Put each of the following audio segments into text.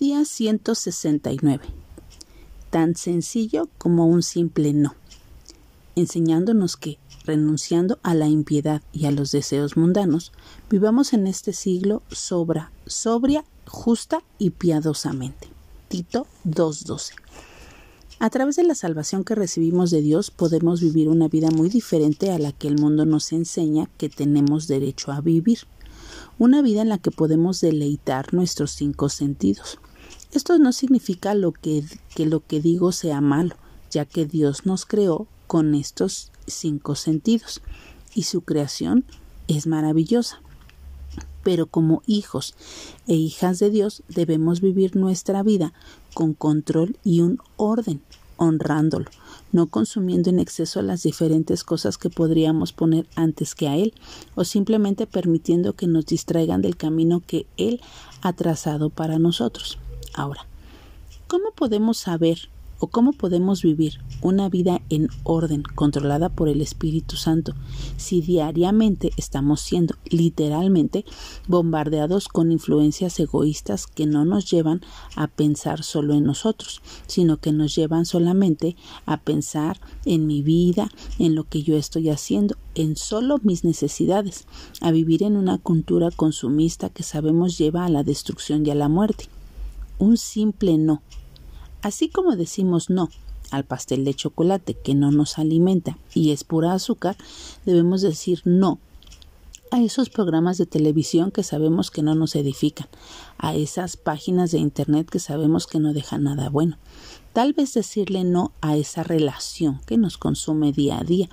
Día 169. Tan sencillo como un simple no, enseñándonos que, renunciando a la impiedad y a los deseos mundanos, vivamos en este siglo sobra, sobria, justa y piadosamente. Tito 2.12. A través de la salvación que recibimos de Dios podemos vivir una vida muy diferente a la que el mundo nos enseña que tenemos derecho a vivir. Una vida en la que podemos deleitar nuestros cinco sentidos. Esto no significa lo que, que lo que digo sea malo, ya que Dios nos creó con estos cinco sentidos y su creación es maravillosa pero como hijos e hijas de Dios debemos vivir nuestra vida con control y un orden, honrándolo, no consumiendo en exceso las diferentes cosas que podríamos poner antes que a Él, o simplemente permitiendo que nos distraigan del camino que Él ha trazado para nosotros. Ahora, ¿cómo podemos saber o cómo podemos vivir una vida en orden controlada por el Espíritu Santo si diariamente estamos siendo literalmente bombardeados con influencias egoístas que no nos llevan a pensar solo en nosotros, sino que nos llevan solamente a pensar en mi vida, en lo que yo estoy haciendo, en solo mis necesidades, a vivir en una cultura consumista que sabemos lleva a la destrucción y a la muerte. Un simple no Así como decimos no al pastel de chocolate que no nos alimenta y es pura azúcar, debemos decir no a esos programas de televisión que sabemos que no nos edifican, a esas páginas de internet que sabemos que no dejan nada bueno. Tal vez decirle no a esa relación que nos consume día a día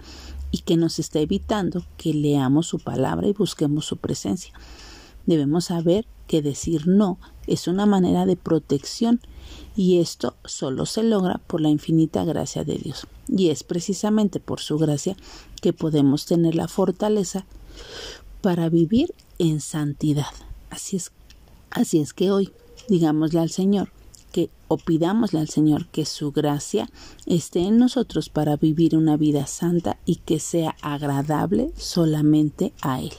y que nos está evitando que leamos su palabra y busquemos su presencia. Debemos saber que decir no es una manera de protección y esto solo se logra por la infinita gracia de Dios. Y es precisamente por su gracia que podemos tener la fortaleza para vivir en santidad. Así es, así es que hoy digámosle al Señor que o pidámosle al Señor que su gracia esté en nosotros para vivir una vida santa y que sea agradable solamente a Él.